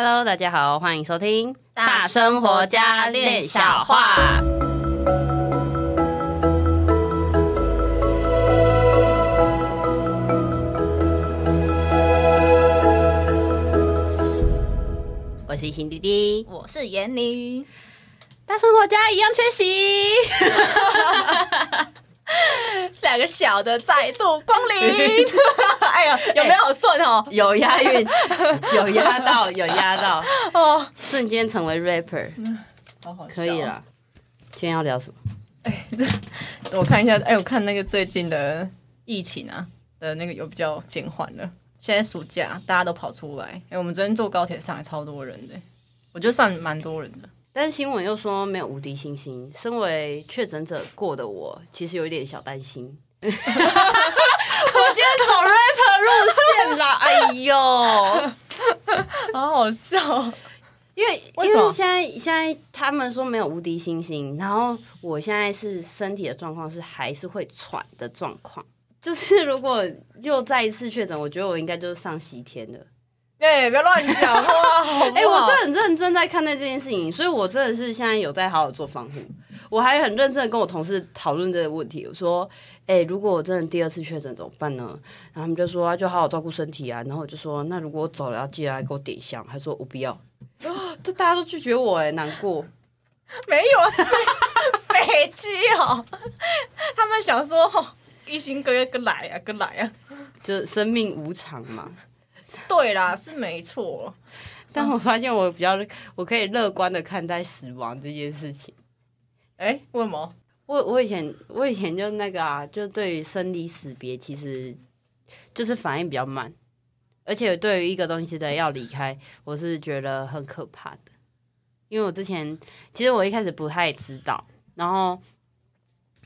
Hello，大家好，欢迎收听大生活家练小话。我是新弟弟，我是闫妮，大生活家一样缺席。两个小的再度光临，哎呀，有没有好顺哦？有押韵，有押到，有押到哦！瞬间成为 rapper，好好，可以了。今天要聊什么？哎，我看一下，哎，我看那个最近的疫情啊的那个有比较减缓了。现在暑假大家都跑出来，哎，我们昨天坐高铁上来超多人的，我觉得算蛮多人的。但新闻又说没有无敌星星，身为确诊者过的我，其实有一点小担心。我今天走 rapper 路线啦，哎呦，好好笑。因为因为现在现在他们说没有无敌星星，然后我现在是身体的状况是还是会喘的状况，就是如果又再一次确诊，我觉得我应该就是上西天了。哎、欸，不要乱讲话！哎、欸，我真的很认真在看待这件事情，所以我真的是现在有在好好做防护。我还很认真的跟我同事讨论这个问题。我说，哎、欸，如果我真的第二次确诊怎么办呢？然后他们就说，就好好照顾身体啊。然后我就说，那如果我走了，要记得来给我点香。还说我不要，这大家都拒绝我，哎，难过。没有啊，北极哦，他们想说，一心哥哥来啊，哥来啊，就生命无常嘛。对啦，是没错。但我发现我比较，我可以乐观的看待死亡这件事情。哎、欸，为什么？我我以前我以前就那个啊，就对于生离死别，其实就是反应比较慢，而且对于一个东西的要离开，我是觉得很可怕的。因为我之前其实我一开始不太知道，然后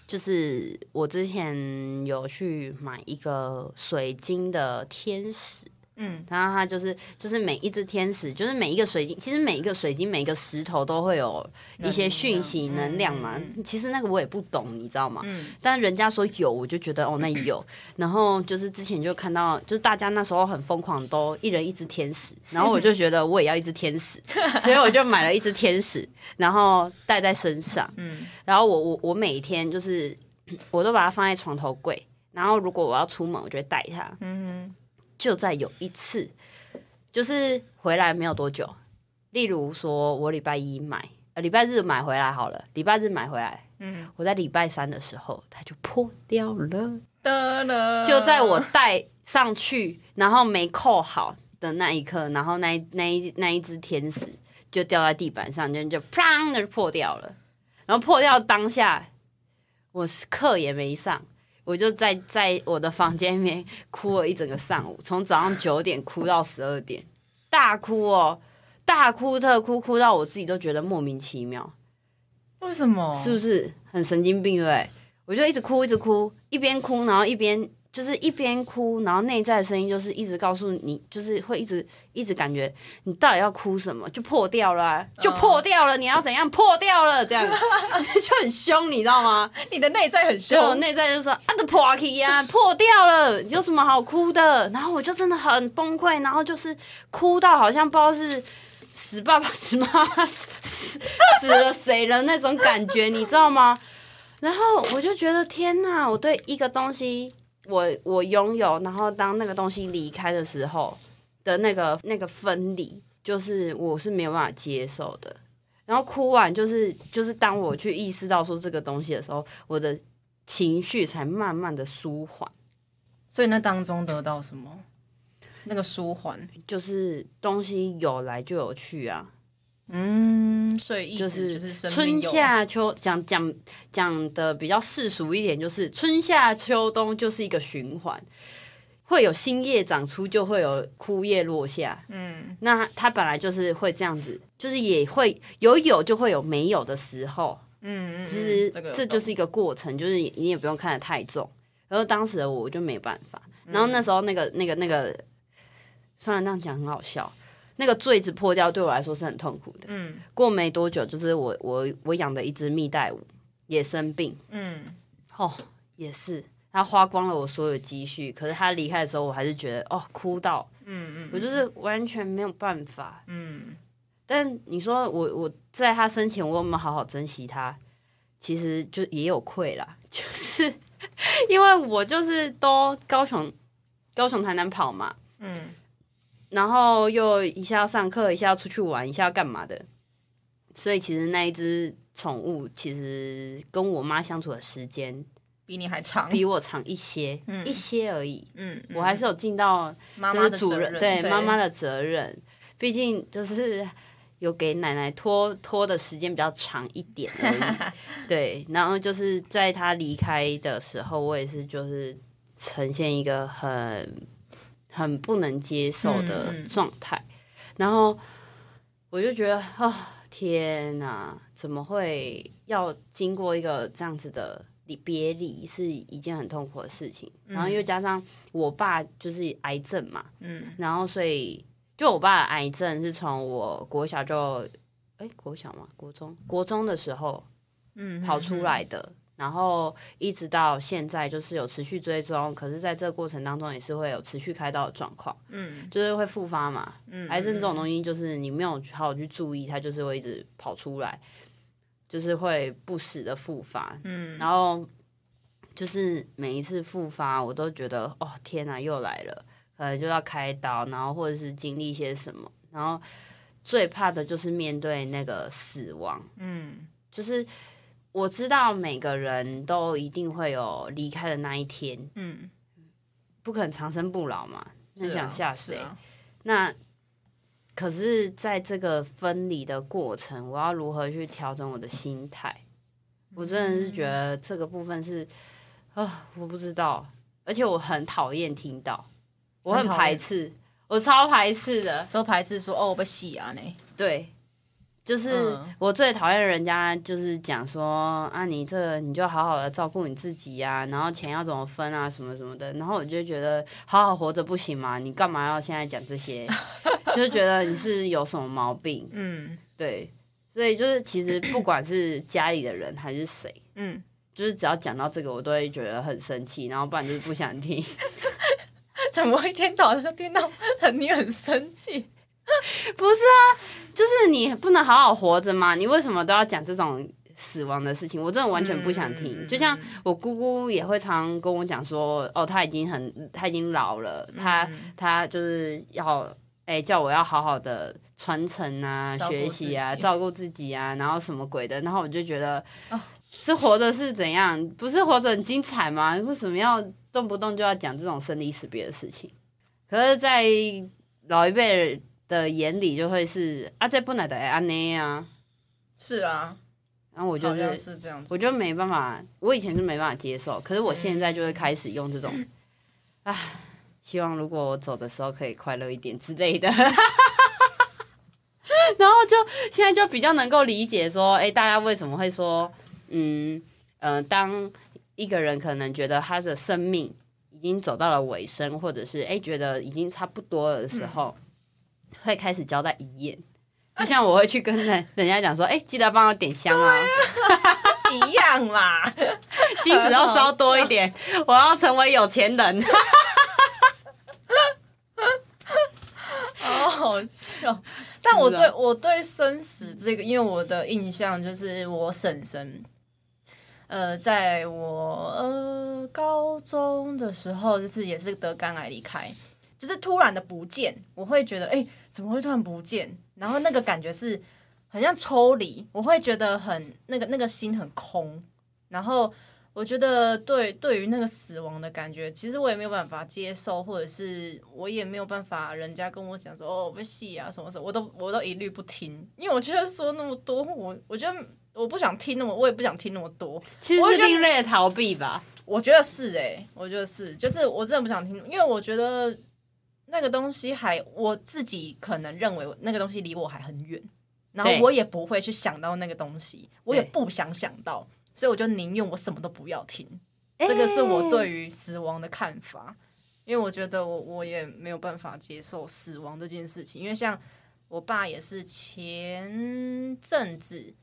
就是我之前有去买一个水晶的天使。嗯，然后它就是就是每一只天使，就是每一个水晶，其实每一个水晶、每一个石头都会有一些讯息能量嘛。其实那个我也不懂，你知道吗？嗯。但人家说有，我就觉得哦，那有。然后就是之前就看到，就是大家那时候很疯狂，都一人一只天使。然后我就觉得我也要一只天使，所以我就买了一只天使，然后戴在身上。嗯。然后我我我每天就是我都把它放在床头柜，然后如果我要出门，我就会带它。嗯哼。就在有一次，就是回来没有多久，例如说我礼拜一买，呃，礼拜日买回来好了，礼拜日买回来，嗯，我在礼拜三的时候它就破掉了，就在我戴上去，然后没扣好的那一刻，然后那那一那一只天使就掉在地板上，就就砰的就破掉了，然后破掉当下，我课也没上。我就在在我的房间里面哭了一整个上午，从早上九点哭到十二点，大哭哦，大哭特哭，哭到我自己都觉得莫名其妙。为什么？是不是很神经病？对不对？我就一直哭，一直哭，一边哭，然后一边。就是一边哭，然后内在的声音就是一直告诉你，就是会一直一直感觉你到底要哭什么，就破掉了、啊，就破掉了，你要怎样破掉了，这样 就很凶，你知道吗？你的内在很凶，我内在就说啊，这破皮呀，破掉了，有什么好哭的？然后我就真的很崩溃，然后就是哭到好像不知道是死爸爸、死妈妈、死死了谁了那种感觉，你知道吗？然后我就觉得天哪，我对一个东西。我我拥有，然后当那个东西离开的时候的那个那个分离，就是我是没有办法接受的。然后哭完，就是就是当我去意识到说这个东西的时候，我的情绪才慢慢的舒缓。所以那当中得到什么？那个舒缓就是东西有来就有去啊。嗯，所以就是春夏秋讲讲讲的比较世俗一点，就是春夏秋冬就是一个循环，会有新叶长出，就会有枯叶落下。嗯，那它本来就是会这样子，就是也会有有就会有没有的时候。嗯嗯，其实这就是一个过程，就是你也不用看得太重。然后当时的我就没办法，然后那时候那个那个那个，虽然那样讲很好笑。那个坠子破掉对我来说是很痛苦的。嗯，过没多久，就是我我我养的一只蜜袋鼯也生病。嗯，哦，也是，它花光了我所有积蓄。可是它离开的时候，我还是觉得哦，哭到嗯嗯，我就是完全没有办法。嗯，但你说我我在它生前，我有没有好好珍惜它？其实就也有愧啦，就是因为我就是都高雄高雄台南跑嘛，嗯，然后又一下要上课，一下要出去玩，一下要干嘛的，所以其实那一只宠物其实跟我妈相处的时间比你还长，比我长一些，嗯。一些而已。嗯，我还是有尽到妈妈的就是主人责任对。妈妈的责任，毕竟就是有给奶奶拖拖的时间比较长一点而已。对，然后就是在她离开的时候，我也是就是呈现一个很很不能接受的状态，然后我就觉得啊、哦，天哪，怎么会要经过一个这样子的？离别离是一件很痛苦的事情，嗯、然后又加上我爸就是癌症嘛，嗯，然后所以就我爸的癌症是从我国小就，哎，国小嘛，国中，国中的时候，嗯，跑出来的，嗯、然后一直到现在就是有持续追踪，可是在这个过程当中也是会有持续开刀的状况，嗯，就是会复发嘛，嗯，癌症这种东西就是你没有好好去注意，它就是会一直跑出来。就是会不时的复发，嗯，然后就是每一次复发，我都觉得哦天哪，又来了，可能就要开刀，然后或者是经历一些什么，然后最怕的就是面对那个死亡，嗯，就是我知道每个人都一定会有离开的那一天，嗯，不可能长生不老嘛，是想吓谁？那。可是，在这个分离的过程，我要如何去调整我的心态？我真的是觉得这个部分是啊，我不知道，而且我很讨厌听到，我很排斥，我超排斥的，说排斥说哦，我被洗啊呢？对。就是我最讨厌人家就是讲说啊，你这个你就好好的照顾你自己呀，然后钱要怎么分啊，什么什么的，然后我就觉得好好活着不行吗？你干嘛要现在讲这些？就是觉得你是有什么毛病？嗯，对，所以就是其实不管是家里的人还是谁，嗯，就是只要讲到这个，我都会觉得很生气，然后不然就是不想听。怎么会一天到晚都听到 你很生气？不是啊，就是你不能好好活着吗？你为什么都要讲这种死亡的事情？我真的完全不想听。嗯、就像我姑姑也会常跟我讲说，哦，她已经很，她已经老了，他他就是要，哎、欸，叫我要好好的传承啊，学习啊，照顾自己啊，然后什么鬼的。然后我就觉得，这活着是怎样？不是活着很精彩吗？为什么要动不动就要讲这种生离死别的事情？可是，在老一辈的眼里就会是啊，这不能的安内啊，是啊，然后我就是是这样子，我就没办法，我以前是没办法接受，可是我现在就会开始用这种，啊、嗯，希望如果我走的时候可以快乐一点之类的，然后就现在就比较能够理解说，哎、欸，大家为什么会说，嗯呃，当一个人可能觉得他的生命已经走到了尾声，或者是哎、欸、觉得已经差不多了的时候。嗯会开始交代遗言，就像我会去跟人人家讲说，哎、欸，记得帮我点香啊，一样啦，金子要烧多一点，我要成为有钱人，好好笑。但我对我对生死这个，因为我的印象就是我婶婶，呃，在我呃高中的时候，就是也是得肝癌离开。就是突然的不见，我会觉得，哎、欸，怎么会突然不见？然后那个感觉是很像抽离，我会觉得很那个那个心很空。然后我觉得对对于那个死亡的感觉，其实我也没有办法接受，或者是我也没有办法，人家跟我讲说哦，我被戏啊什么什么，我都我都一律不听，因为我觉得说那么多，我我觉得我不想听那么，我也不想听那么多。其实是另类的逃避吧？我觉得是哎、欸，我觉得是，就是我真的不想听，因为我觉得。那个东西还我自己可能认为那个东西离我还很远，然后我也不会去想到那个东西，我也不想想到，所以我就宁愿我什么都不要听。这个是我对于死亡的看法，因为我觉得我我也没有办法接受死亡这件事情，因为像我爸也是前阵子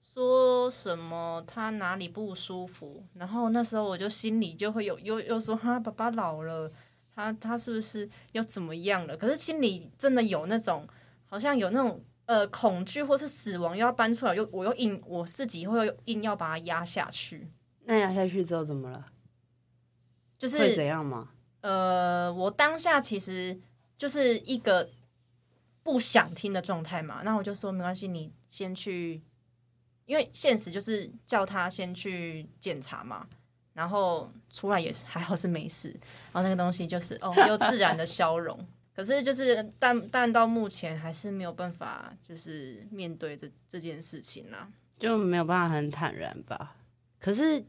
说什么他哪里不舒服，然后那时候我就心里就会有又又说哈爸爸老了。他他是不是又怎么样了？可是心里真的有那种，好像有那种呃恐惧，或是死亡又要搬出来，又我又硬我自己会又硬要把它压下去。那压下去之后怎么了？就是会怎样吗？呃，我当下其实就是一个不想听的状态嘛，那我就说没关系，你先去，因为现实就是叫他先去检查嘛。然后出来也是还好是没事，然后那个东西就是哦又自然的消融，可是就是但但到目前还是没有办法就是面对这这件事情啊，就没有办法很坦然吧。可是，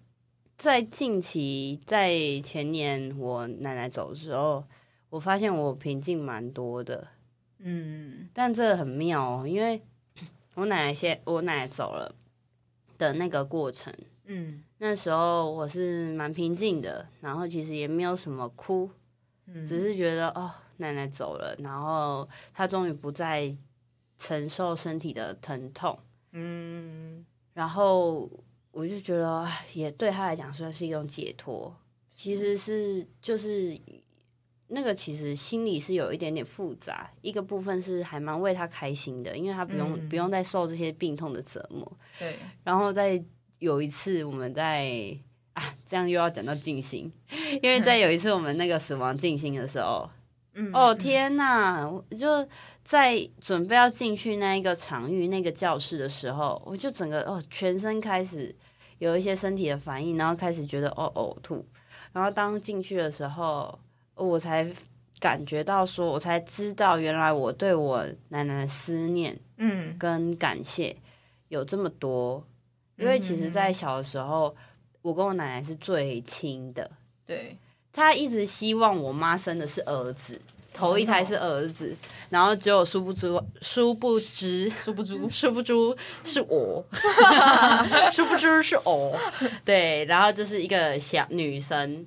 在近期在前年我奶奶走的时候，我发现我平静蛮多的，嗯，但这很妙哦，因为我奶奶先我奶奶走了的那个过程。嗯，那时候我是蛮平静的，然后其实也没有什么哭，嗯，只是觉得哦，奶奶走了，然后她终于不再承受身体的疼痛，嗯，然后我就觉得也对她来讲算是一种解脱，其实是就是那个其实心里是有一点点复杂，一个部分是还蛮为她开心的，因为她不用、嗯、不用再受这些病痛的折磨，对，然后再。有一次我们在啊，这样又要讲到静心，因为在有一次我们那个死亡静心的时候，嗯，哦天呐，我就在准备要进去那一个场域那个教室的时候，我就整个哦全身开始有一些身体的反应，然后开始觉得哦呕吐，然后当进去的时候，我才感觉到说，我才知道原来我对我奶奶的思念，嗯，跟感谢有这么多。因为其实，在小的时候，我跟我奶奶是最亲的。对，她一直希望我妈生的是儿子，头一胎是儿子，然后只有殊不知，殊不知，殊不知，殊不知是我，殊不知是我。对，然后就是一个小女生，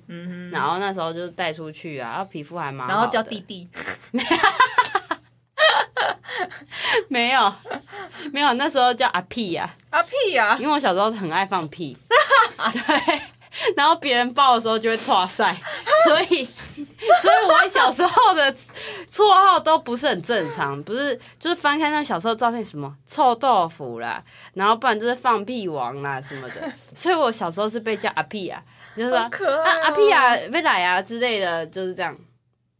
然后那时候就带出去啊，然后皮肤还蛮好，然后叫弟弟。没有，没有，那时候叫阿屁呀，阿屁呀，因为我小时候很爱放屁，对，然后别人抱的时候就会剉赛，所以，所以我小时候的绰号都不是很正常，不是，就是翻开那小时候照片，什么臭豆腐啦，然后不然就是放屁王啦什么的，所以我小时候是被叫阿屁呀，就是说啊阿屁呀，未来啊之类的，就是这样。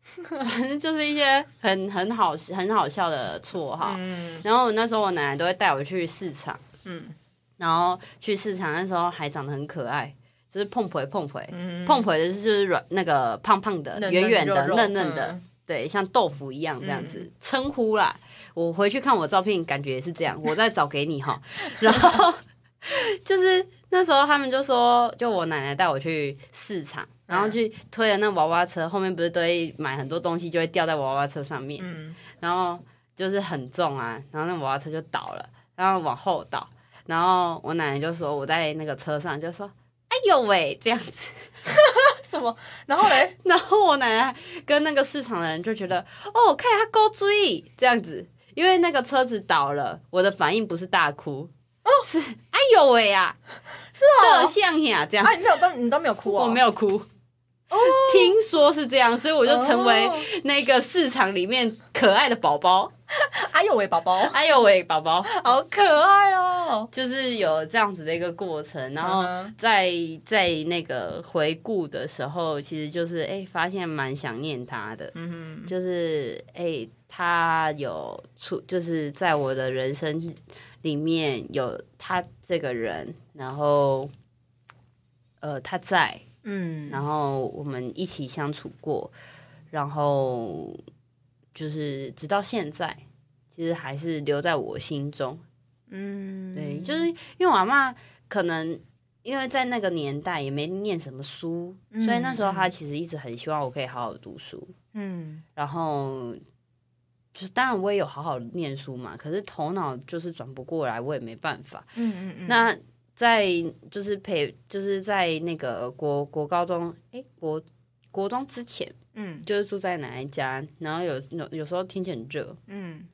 反正就是一些很很好很好笑的绰号，嗯、然后那时候我奶奶都会带我去市场，嗯，然后去市场那时候还长得很可爱，就是碰腿碰腿，碰腿的就是软那个胖胖的圆圆的嫩嫩的，嗯、对，像豆腐一样这样子称、嗯、呼啦。我回去看我照片，感觉也是这样，我再找给你哈。然后 就是那时候他们就说，就我奶奶带我去市场。然后去推了那娃娃车，后面不是都会买很多东西，就会掉在娃娃车上面。嗯、然后就是很重啊，然后那娃娃车就倒了，然后往后倒。然后我奶奶就说我在那个车上就说：“哎呦喂，这样子。”什么？然后嘞？然后我奶奶跟那个市场的人就觉得：“哦，看他够注意这样子。”因为那个车子倒了，我的反应不是大哭，哦，是哎呦喂呀，是啊，像呀这样。啊，你没有都你都没有哭哦？我没有哭。听说是这样，所以我就成为那个市场里面可爱的宝宝。哎呦喂，宝宝！哎呦喂，宝宝！好可爱哦！就是有这样子的一个过程，然后在在那个回顾的时候，其实就是哎、欸，发现蛮想念他的。嗯哼，就是哎、欸，他有出，就是在我的人生里面有他这个人，然后呃，他在。嗯，然后我们一起相处过，然后就是直到现在，其实还是留在我心中。嗯，对，就是因为我阿嬷可能因为在那个年代也没念什么书，嗯，所以那时候她其实一直很希望我可以好好读书。嗯，然后就是当然我也有好好念书嘛，可是头脑就是转不过来，我也没办法。嗯嗯嗯，那。在就是陪，就是在那个国国高中，哎、欸，国国中之前，嗯，就是住在奶奶家，然后有有有时候天气很热，嗯，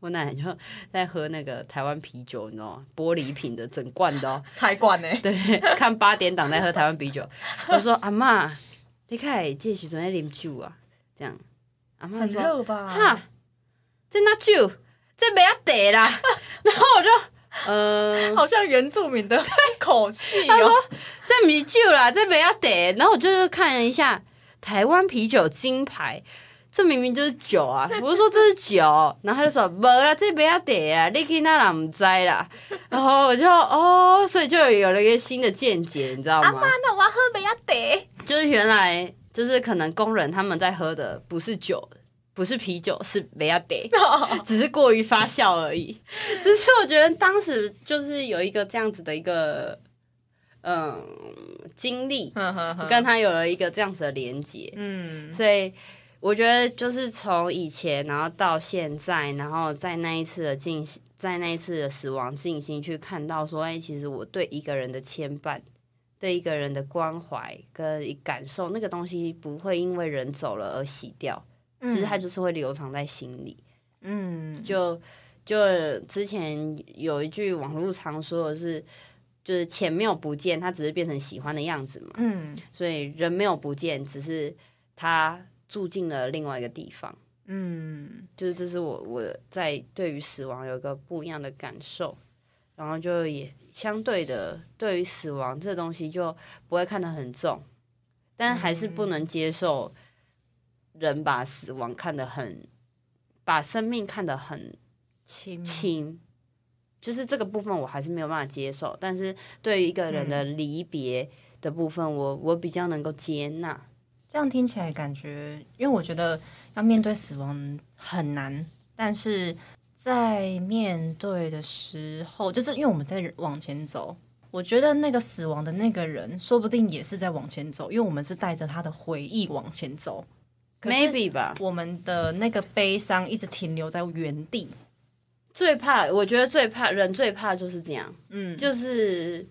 我奶奶就在喝那个台湾啤酒，你知道吗？玻璃瓶的整罐的哦，才罐呢？对，看八点档在喝台湾啤酒，我说阿妈，你看这时阵在啉酒啊，这样。阿妈说：？哈，这那酒，这没要得啦。然后我就，呃，好像原住民的口气、喔。他说：这米酒啦，这没要得。然后我就是看了一下台湾啤酒金牌。这明明就是酒啊！我就说这是酒，然后他就说没啦，这不要得啊，你去那人不知啦。然后我就哦，所以就有了一个新的见解，你知道吗？阿妈，那我要喝不要得。就是原来就是可能工人他们在喝的不是酒，不是啤酒，是不要点，只是过于发酵而已。只是我觉得当时就是有一个这样子的一个嗯经历，跟他有了一个这样子的连接，嗯，所以。我觉得就是从以前，然后到现在，然后在那一次的进行，在那一次的死亡进行去看到说，哎，其实我对一个人的牵绊，对一个人的关怀跟感受，那个东西不会因为人走了而洗掉，其实它就是会留藏在心里。嗯，就就之前有一句网络常说的是，就是钱没有不见，它只是变成喜欢的样子嘛。嗯，所以人没有不见，只是他。住进了另外一个地方，嗯，就是这是我我在对于死亡有一个不一样的感受，然后就也相对的对于死亡这东西就不会看得很重，但还是不能接受人把死亡看得很，把生命看得很轻轻，就是这个部分我还是没有办法接受，但是对于一个人的离别的部分，我我比较能够接纳。这样听起来感觉，因为我觉得要面对死亡很难，但是在面对的时候，就是因为我们在往前走，我觉得那个死亡的那个人，说不定也是在往前走，因为我们是带着他的回忆往前走，maybe 吧。我们的那个悲伤一直停留在原地，最怕，我觉得最怕人最怕就是这样，嗯，就是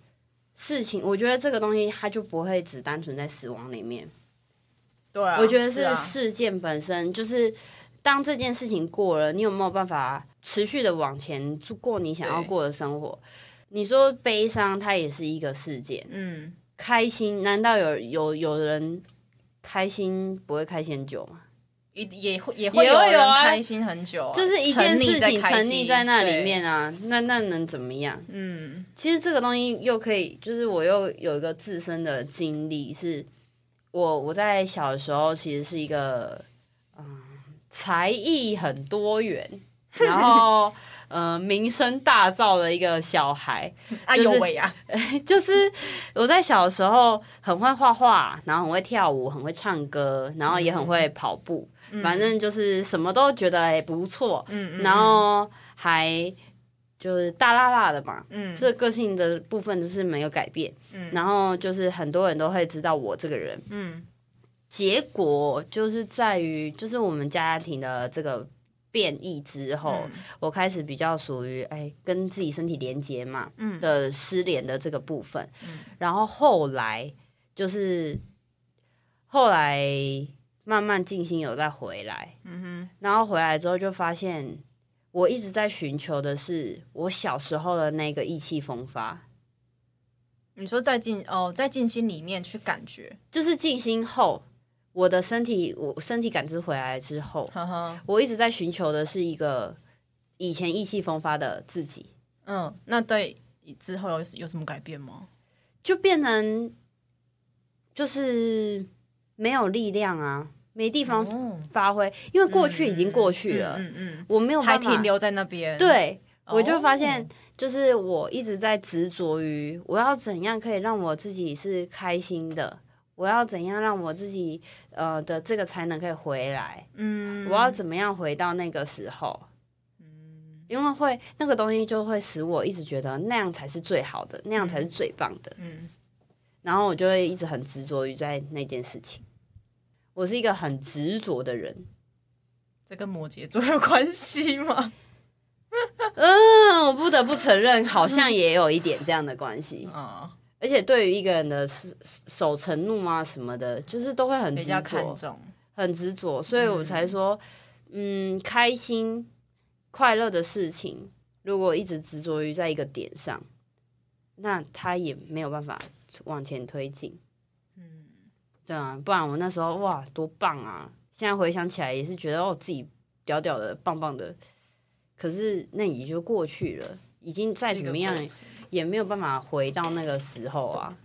事情，我觉得这个东西它就不会只单纯在死亡里面。对啊，我觉得是事件本身，就是当这件事情过了，你有没有办法持续的往前过你想要过的生活？你说悲伤，它也是一个事件。嗯，开心，难道有有有人开心不会开心很久吗？也也会也会有人开心很久，就是一件事情沉溺在那里面啊，那那能怎么样？嗯，其实这个东西又可以，就是我又有一个自身的经历是。我我在小的时候其实是一个嗯才艺很多元，然后呃名声大噪的一个小孩。哎呦喂呀！就是我在小时候很会画画，然后很会跳舞，很会唱歌，然后也很会跑步，嗯、反正就是什么都觉得哎不错。嗯，然后还。就是大辣辣的嘛，嗯，这个个性的部分就是没有改变，嗯，然后就是很多人都会知道我这个人，嗯，结果就是在于就是我们家庭的这个变异之后，嗯、我开始比较属于哎跟自己身体连接嘛，嗯的失联的这个部分，嗯，然后后来就是后来慢慢静心有再回来，嗯哼，然后回来之后就发现。我一直在寻求的是我小时候的那个意气风发。你说在静哦，在静心里面去感觉，就是静心后，我的身体我身体感知回来之后，呵呵，我一直在寻求的是一个以前意气风发的自己。嗯，那对之后有有什么改变吗？就变成就是没有力量啊。没地方发挥，哦、因为过去已经过去了，嗯嗯嗯嗯、我没有办法还停留在那边。对，哦、我就发现，就是我一直在执着于我要怎样可以让我自己是开心的，我要怎样让我自己呃的这个才能可以回来。嗯，我要怎么样回到那个时候？嗯，因为会那个东西就会使我一直觉得那样才是最好的，那样才是最棒的。嗯，然后我就会一直很执着于在那件事情。我是一个很执着的人，这跟摩羯座有关系吗？嗯，我不得不承认，好像也有一点这样的关系。嗯，而且对于一个人的守承诺啊什么的，就是都会很执着，很执着，所以我才说，嗯，嗯，开心、快乐的事情，如果一直执着于在一个点上，那他也没有办法往前推进。嗯对啊，不然我那时候哇多棒啊！现在回想起来也是觉得哦自己屌屌的、棒棒的。可是那也就过去了，已经再怎么样也没有办法回到那个时候啊。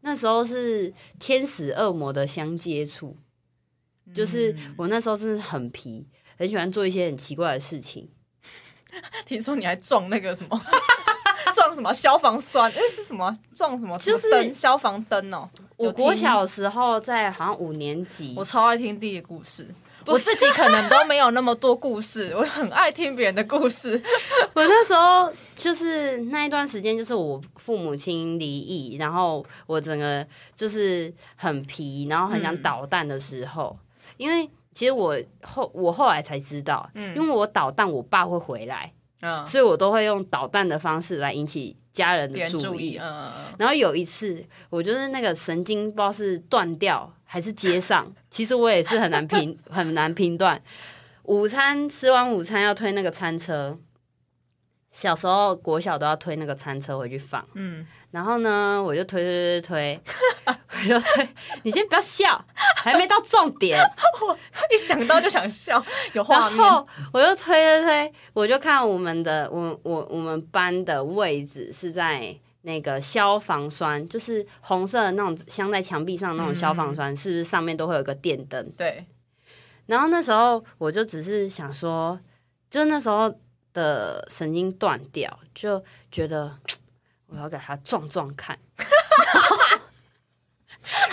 那时候是天使恶魔的相接触，就是我那时候真的很皮，很喜欢做一些很奇怪的事情。听说你还撞那个什么？撞什么消防栓？哎，是什么？撞什么？就是消防灯哦。我国小时候在好像五年级，我超爱听地理故事。我自己可能都没有那么多故事，我很爱听别人的故事。我那时候就是那一段时间，就是我父母亲离异，然后我整个就是很皮，然后很想捣蛋的时候。嗯、因为其实我后我后来才知道，嗯、因为我捣蛋，我爸会回来。嗯，所以我都会用捣蛋的方式来引起家人的注意。嗯，然后有一次，我就是那个神经不知道是断掉还是街上，其实我也是很难评 很难评断。午餐吃完午餐要推那个餐车，小时候国小都要推那个餐车回去放。嗯。然后呢，我就推推推推，我就推。你先不要笑，还没到重点。我一想到就想笑，有画面。然后我就推推推，我就看我们的我我我们班的位置是在那个消防栓，就是红色的那种镶在墙壁上的那种消防栓，嗯、是不是上面都会有个电灯？对。然后那时候我就只是想说，就那时候的神经断掉，就觉得。我要给他撞撞看，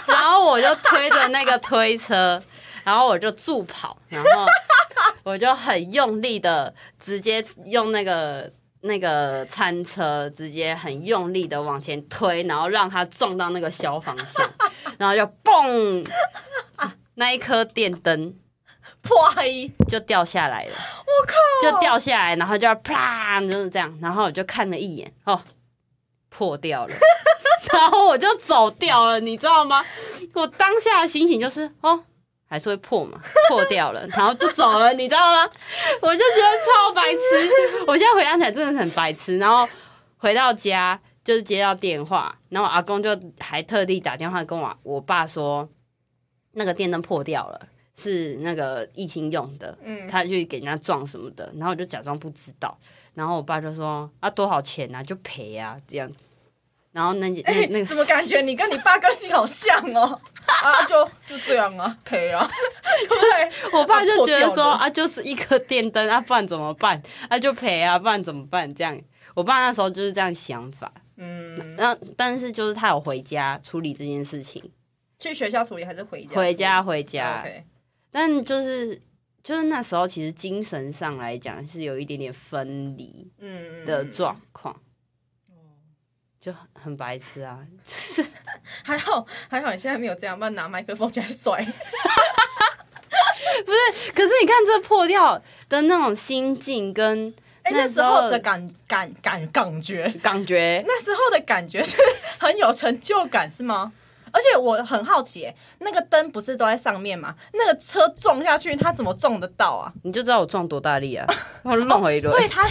然后我就推着那个推车，然后我就助跑，然后我就很用力的直接用那个那个餐车，直接很用力的往前推，然后让它撞到那个消防线，然后就嘣，那一颗电灯 啪一就掉下来了，我靠，就掉下来，然后就啪，就是这样，然后我就看了一眼，哦。破掉了，然后我就走掉了，你知道吗？我当下的心情就是哦，还是会破嘛，破掉了，然后就走了，你知道吗？我就觉得超白痴，我现在回想起来真的很白痴。然后回到家就是接到电话，然后阿公就还特地打电话跟我我爸说，那个电灯破掉了，是那个疫情用的，嗯，他去给人家撞什么的，然后我就假装不知道。然后我爸就说：“啊，多少钱啊？就赔啊，这样子。”然后那那那个、欸、怎么感觉你跟你爸个性好像哦？啊，就就这样啊，赔啊。就是我爸就觉得说：“啊，就是一颗电灯啊，不然怎么办？啊，就赔啊，不然怎么办？”这样，我爸那时候就是这样想法。嗯，那但是就是他有回家处理这件事情，去学校处理还是回家？回家回家。但就是。就是那时候，其实精神上来讲是有一点点分离嗯的状况，嗯，就很白痴啊。就是还 好还好，你现在没有这样，不然拿麦克风起来甩。不是，可是你看这破掉的那种心境跟那时候的感感感感觉感觉，那时候的感觉是很有成就感，是吗？而且我很好奇，那个灯不是都在上面吗？那个车撞下去，它怎么撞得到啊？你就知道我撞多大力啊！我弄回一轮，所以它，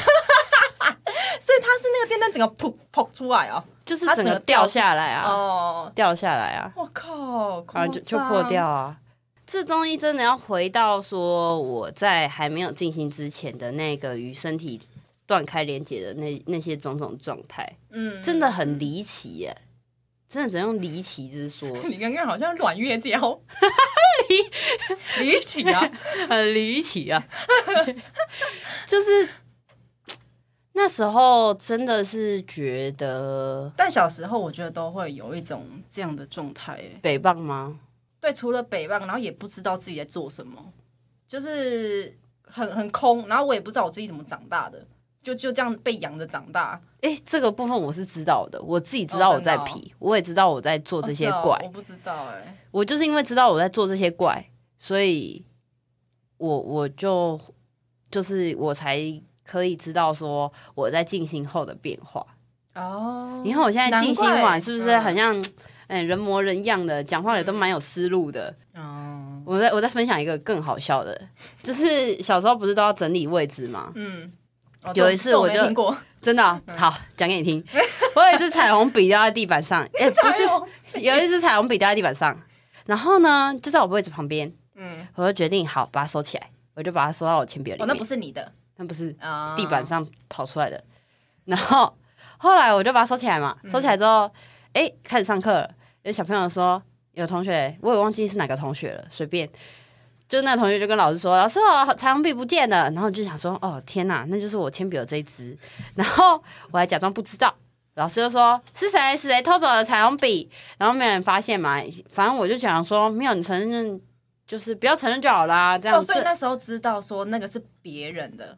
所以它是那个电灯整个噗噗出来哦，就是整个掉下来啊！哦，掉下来啊！我靠，然后就就破掉啊！这东西真的要回到说我在还没有进行之前的那个与身体断开连接的那那些种种状态，嗯，真的很离奇耶。真的只能用离奇之说。你刚刚好像阮月娇，离离奇啊，很离奇啊。就是那时候真的是觉得，但小时候我觉得都会有一种这样的状态。北棒吗？对，除了北棒，然后也不知道自己在做什么，就是很很空。然后我也不知道我自己怎么长大的，就就这样被养着长大。哎、欸，这个部分我是知道的，我自己知道我在皮，哦哦、我也知道我在做这些怪。我不知道哎、欸，我就是因为知道我在做这些怪，所以我我就就是我才可以知道说我在静心后的变化。哦，你看我现在静心完是不是很像哎、嗯、人模人样的，讲话也都蛮有思路的。哦，我再我再分享一个更好笑的，就是小时候不是都要整理位置吗？嗯。哦、有一次我就真的、哦、好讲给你听，我有一支彩虹笔掉在地板上，哎、欸，不是，有一支彩虹笔掉在地板上，然后呢，就在我位置旁边，嗯，我就决定好把它收起来，我就把它收到我铅笔里面。哦，那不是你的，那不是啊，地板上跑出来的。然后后来我就把它收起来嘛，收起来之后，哎、嗯，开始上课了。有小朋友说，有同学，我也忘记是哪个同学了，随便。就那个同学就跟老师说：“老师，我彩虹笔不见了。”然后就想说：“哦，天哪，那就是我铅笔的这一支。”然后我还假装不知道。老师就说：“是谁？是谁偷走了彩虹笔？”然后没有人发现嘛。反正我就想说：“没有，你承认，就是不要承认就好啦。”这样所以那时候知道说那个是别人的，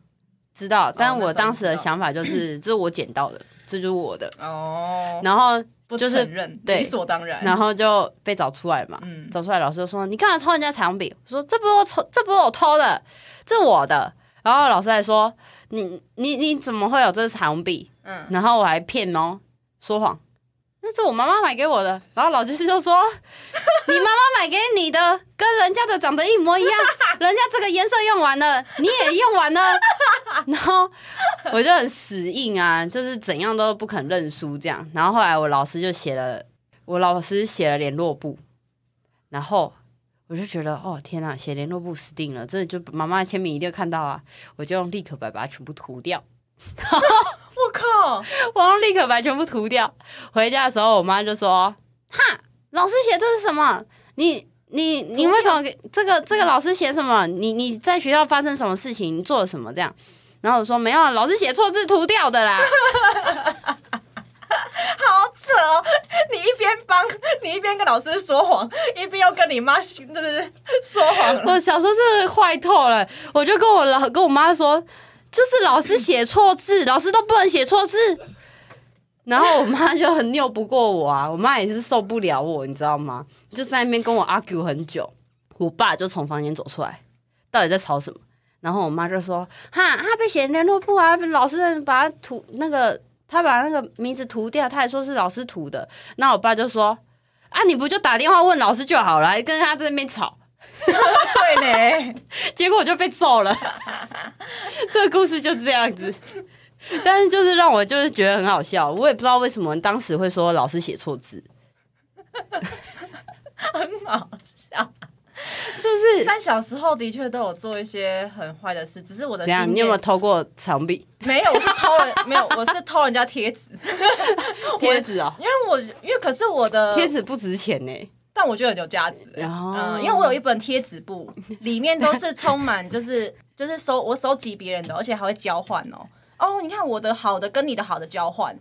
知道。但我当时的想法就是，这是我捡到的，这就是我的。哦。然后。就是理所当然，然后就被找出来嘛。嗯，找出来，老师就说：“你干嘛偷人家彩虹笔？”我说：“这不是我偷，这不是我偷的，这是我的。”然后老师还说：“你你你怎么会有这个彩虹笔？”嗯，然后我还骗哦，说谎。那是我妈妈买给我的，然后老师就说：“你妈妈买给你的，跟人家的长得一模一样，人家这个颜色用完了，你也用完了。”然后我就很死硬啊，就是怎样都不肯认输这样。然后后来我老师就写了，我老师写了联络簿，然后我就觉得哦天哪，写联络簿死定了，这就妈妈的签名一定要看到啊！我就用立可白把它全部涂掉。我靠！我要立刻把全部涂掉。回家的时候，我妈就说：“哈，老师写这是什么？你你你为什么给这个这个老师写什么？你你在学校发生什么事情？你做了什么？这样？”然后我说：“没有，老师写错字涂掉的啦。”好扯哦！你一边帮你一边跟老师说谎，一边又跟你妈就是说谎。我小时候真的坏透了，我就跟我老跟我妈说。就是老师写错字，老师都不能写错字，然后我妈就很拗不过我啊，我妈也是受不了我，你知道吗？就在那边跟我 argue 很久，我爸就从房间走出来，到底在吵什么？然后我妈就说：“哈，他被写联络簿啊，老师把他涂那个，他把那个名字涂掉，他还说是老师涂的。”那我爸就说：“啊，你不就打电话问老师就好了，还跟他在那边吵。”对呢，结果我就被揍了。这个故事就是这样子，但是就是让我就是觉得很好笑。我也不知道为什么当时会说老师写错字，很好笑，是不是？但小时候的确都有做一些很坏的事，只是我的。怎样？你有没有偷过彩虹笔？没有，我是偷了，没有，我是偷人家贴纸。贴纸啊？因为我因为可是我的贴纸不值钱呢。但我觉得很有价值，嗯，因为我有一本贴纸簿，里面都是充满，就是就是收我收集别人的，而且还会交换哦。哦，你看我的好的跟你的好的交换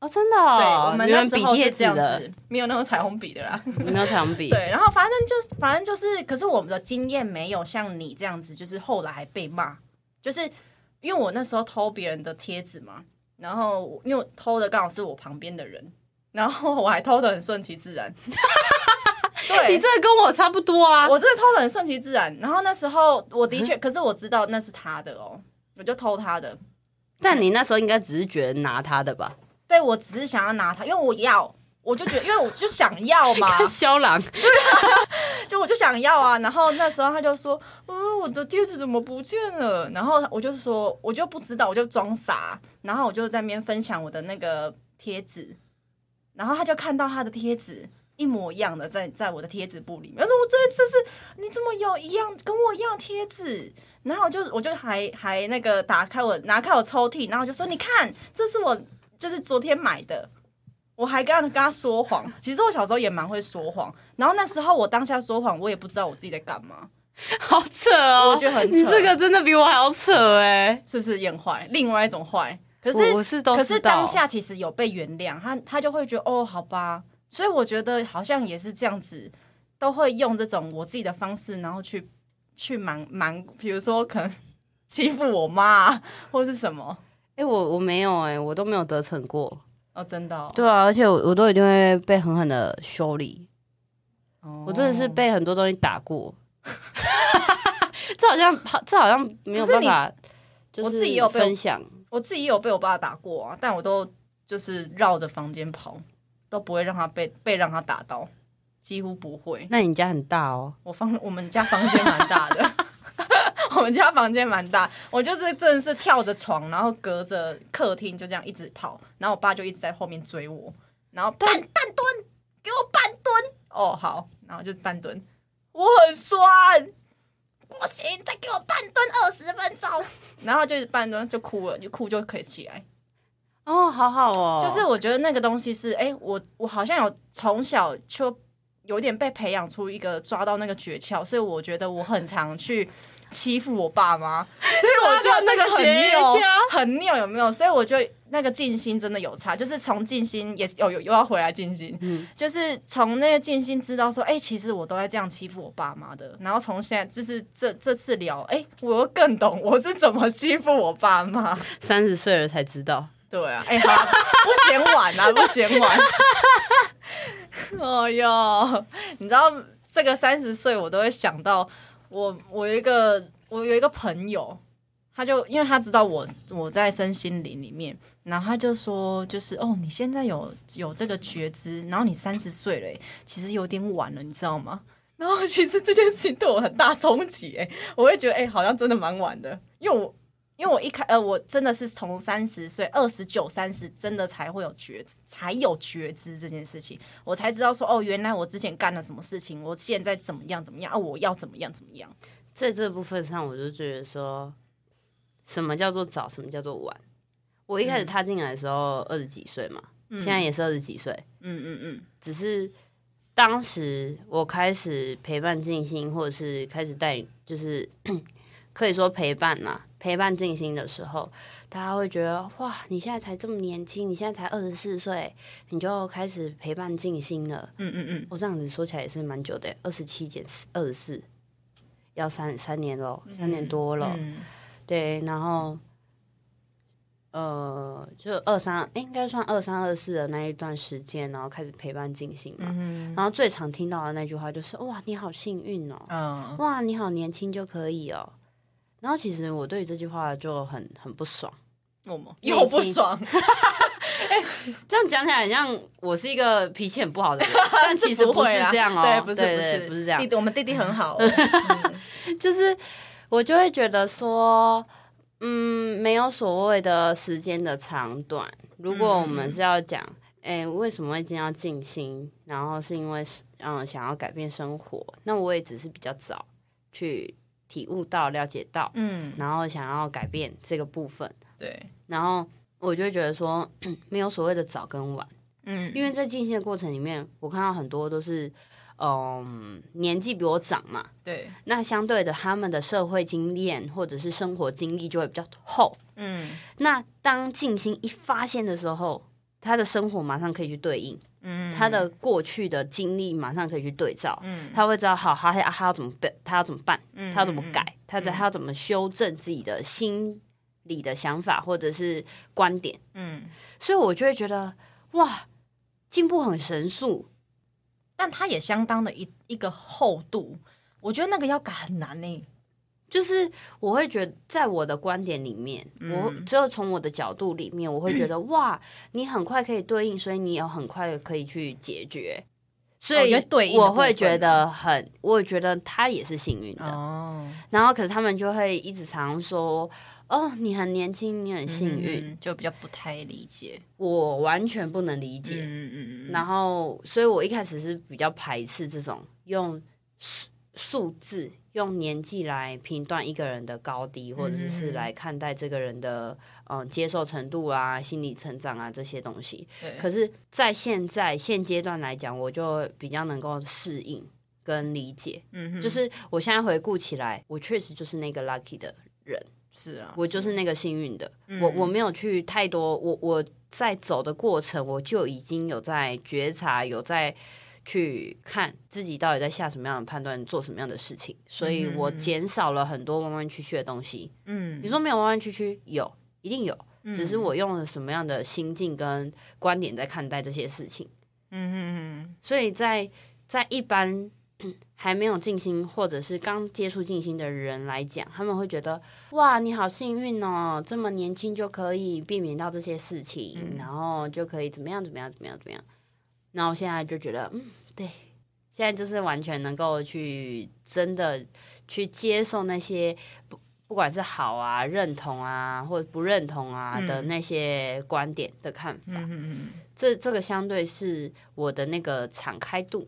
哦，真的，哦，对，我们那时候是这样子，没有那种彩虹笔的啦，没有彩虹笔。对，然后反正就反正就是，可是我们的经验没有像你这样子，就是后来还被骂，就是因为我那时候偷别人的贴纸嘛，然后因为我偷的刚好是我旁边的人，然后我还偷的很顺其自然。对，你这个跟我差不多啊！我这个偷的很顺其自然。然后那时候我的确，嗯、可是我知道那是他的哦，我就偷他的。但你那时候应该只是觉得拿他的吧？对，我只是想要拿他，因为我要，我就觉得，因为我就想要嘛。肖郎，对啊，就我就想要啊。然后那时候他就说：“嗯，我的贴纸怎么不见了？”然后我就说：“我就不知道，我就装傻。”然后我就在那边分享我的那个贴纸，然后他就看到他的贴纸。一模一样的在在我的贴纸簿里面，他说我这一次是你怎么有一样跟我一样贴纸？然后我就我就还还那个打开我拿开我抽屉，然后就说你看，这是我就是昨天买的，我还跟他跟他说谎。其实我小时候也蛮会说谎，然后那时候我当下说谎，我也不知道我自己在干嘛，好扯哦，我觉得很扯，你这个真的比我还要扯哎，是不是演坏？另外一种坏，可是我是都可是当下其实有被原谅，他他就会觉得哦，好吧。所以我觉得好像也是这样子，都会用这种我自己的方式，然后去去瞒瞒，比如说可能 欺负我妈或是什么。哎、欸，我我没有哎、欸，我都没有得逞过哦，真的、哦。对啊，而且我我都一定会被狠狠的修理。哦，我真的是被很多东西打过。这好像这好像没有办法。我自己有分享，我自己也有被我爸打过啊，但我都就是绕着房间跑。都不会让他被被让他打到，几乎不会。那你家很大哦？我房我们家房间蛮大的，我们家房间蛮大。我就是真的是跳着床，然后隔着客厅就这样一直跑，然后我爸就一直在后面追我，然后半半蹲，给我半蹲。哦好，然后就半蹲，我很酸，不行，再给我半蹲二十分钟，然后就是半蹲就哭了，就哭就可以起来。哦，好好哦，就是我觉得那个东西是，哎、欸，我我好像有从小就有点被培养出一个抓到那个诀窍，所以我觉得我很常去。欺负我爸妈，所以我就那个很拗，很拗有没有？所以我就那个静心真的有差，就是从静心也有有又要回来静心，嗯，就是从那个静心知道说，哎、欸，其实我都在这样欺负我爸妈的。然后从现在就是这这次聊，哎、欸，我又更懂我是怎么欺负我爸妈。三十岁了才知道，对啊，哎、欸，好，不嫌晚啊，不嫌晚。哎呦，你知道这个三十岁，我都会想到。我我有一个我有一个朋友，他就因为他知道我我在身心灵里面，然后他就说，就是哦，你现在有有这个觉知，然后你三十岁了，其实有点晚了，你知道吗？然后其实这件事情对我很大冲击，哎，我会觉得哎，好像真的蛮晚的，因为我。因为我一开呃，我真的是从三十岁、二十九、三十，真的才会有觉知，才有觉知这件事情，我才知道说哦，原来我之前干了什么事情，我现在怎么样怎么样啊，我要怎么样怎么样。在这部分上，我就觉得说，什么叫做早，什么叫做晚？我一开始踏进来的时候二十几岁嘛，嗯、现在也是二十几岁，嗯嗯嗯，只是当时我开始陪伴静心，或者是开始带，就是 可以说陪伴呐。陪伴静心的时候，大家会觉得哇，你现在才这么年轻，你现在才二十四岁，你就开始陪伴静心了。嗯嗯嗯，我这样子说起来也是蛮久的，二十七减二十四，要三三年喽，三年多了。嗯嗯、对，然后呃，就二三，应该算二三二四的那一段时间，然后开始陪伴静心嘛。嗯、然后最常听到的那句话就是哇，你好幸运哦，嗯、哇，你好年轻就可以哦。然后其实我对这句话就很很不爽，我吗？又不爽？哎，这样讲起来好像我是一个脾气很不好的人，但其实不是这样哦，对，不是对对对不是这样。弟弟，我们弟弟很好，嗯、就是我就会觉得说，嗯，没有所谓的时间的长短。如果我们是要讲，哎、嗯，为什么会今天要静心？然后是因为嗯想要改变生活，那我也只是比较早去。体悟到、了解到，嗯，然后想要改变这个部分，对，然后我就觉得说，没有所谓的早跟晚，嗯，因为在静心的过程里面，我看到很多都是，嗯，年纪比我长嘛，对，那相对的，他们的社会经验或者是生活经历就会比较厚，嗯，那当静心一发现的时候，他的生活马上可以去对应。嗯，他的过去的经历马上可以去对照，嗯，他会知道好，他他他要怎么办，他要怎么办，嗯，他要怎么改，他在他要怎么修正自己的心理的想法或者是观点，嗯，所以我就会觉得哇，进步很神速，但他也相当的一一个厚度，我觉得那个要改很难呢。就是我会觉得，在我的观点里面，嗯、我只有从我的角度里面，我会觉得、嗯、哇，你很快可以对应，所以你有很快可以去解决，所以我会觉得很，我会觉得他也是幸运的。哦，然后可是他们就会一直常说，哦，你很年轻，你很幸运，嗯、就比较不太理解，我完全不能理解。嗯嗯嗯，然后，所以我一开始是比较排斥这种用数数字。用年纪来评断一个人的高低，或者是来看待这个人的嗯、呃、接受程度啊、心理成长啊这些东西。对可是，在现在现阶段来讲，我就比较能够适应跟理解。嗯，就是我现在回顾起来，我确实就是那个 lucky 的人。是啊，我就是那个幸运的。嗯、我我没有去太多，我我在走的过程，我就已经有在觉察，有在。去看自己到底在下什么样的判断，做什么样的事情，所以我减少了很多弯弯曲曲的东西。嗯，你说没有弯弯曲曲，有，一定有，嗯、只是我用了什么样的心境跟观点在看待这些事情。嗯嗯嗯，所以在在一般 还没有静心或者是刚接触静心的人来讲，他们会觉得哇，你好幸运哦，这么年轻就可以避免到这些事情，嗯、然后就可以怎么样怎么样怎么样怎么样。然后现在就觉得，嗯，对，现在就是完全能够去真的去接受那些不不管是好啊、认同啊或者不认同啊的那些观点的看法。嗯嗯嗯。这这个相对是我的那个敞开度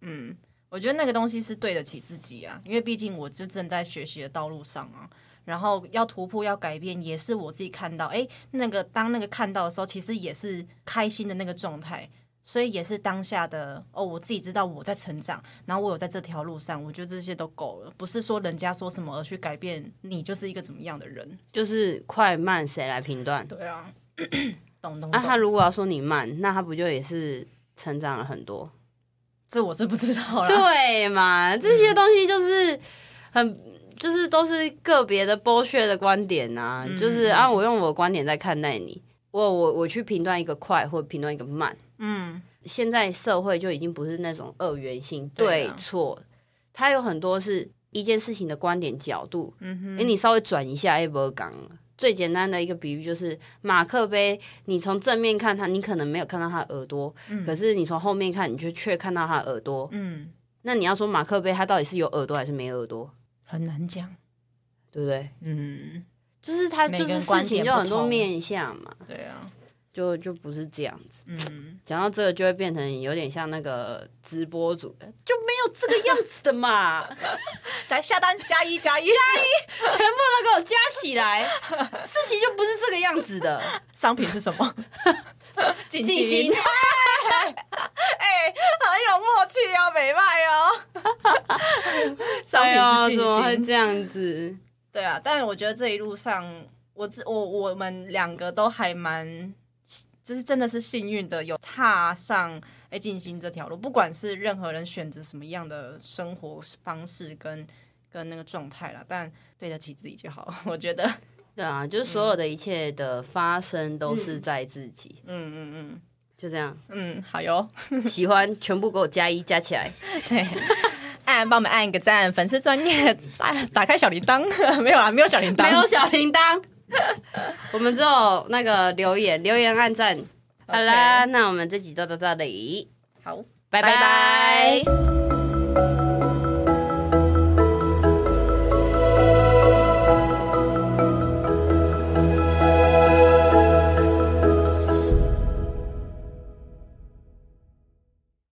嗯，我觉得那个东西是对得起自己啊，因为毕竟我就正在学习的道路上啊。然后要突破，要改变，也是我自己看到，哎，那个当那个看到的时候，其实也是开心的那个状态，所以也是当下的哦，我自己知道我在成长，然后我有在这条路上，我觉得这些都够了，不是说人家说什么而去改变你就是一个怎么样的人，就是快慢谁来评断？对啊，懂懂。那、啊、他如果要说你慢，那他不就也是成长了很多？这我是不知道了。对嘛，这些东西就是很。嗯就是都是个别的剥削的观点啊，嗯、就是啊，我用我的观点在看待你，我我我去评断一个快或评断一个慢，嗯，现在社会就已经不是那种二元性对错，它有很多是一件事情的观点角度，嗯哼，哎，你稍微转一下，哎，不讲。了。最简单的一个比喻就是马克杯，你从正面看它，你可能没有看到它的耳朵，嗯、可是你从后面看，你就却看到它的耳朵，嗯，那你要说马克杯它到底是有耳朵还是没耳朵？很难讲，对不对？嗯，就是它就是事情就很多面相嘛，对啊，就就不是这样子。嗯，讲到这个就会变成有点像那个直播主，就没有这个样子的嘛。来下单加一加一加一，全部都给我加起来，事情就不是这个样子的。商品是什么？进行。哎，很有默契哦，美卖哦。哎呀，怎么会这样子？对啊，但是我觉得这一路上，我我我们两个都还蛮，就是真的是幸运的，有踏上哎静心这条路。不管是任何人选择什么样的生活方式跟跟那个状态啦，但对得起自己就好。我觉得，对啊，就是所有的一切的发生都是在自己。嗯嗯嗯。嗯嗯就这样，嗯，好哟，喜欢全部给我加一加起来，对，按帮我们按一个赞，粉丝专业打打开小铃铛，没有啊，没有小铃铛，没有小铃铛，我们只有那个留言，留言按赞.好啦，那我们这集就到这里，好，拜拜拜。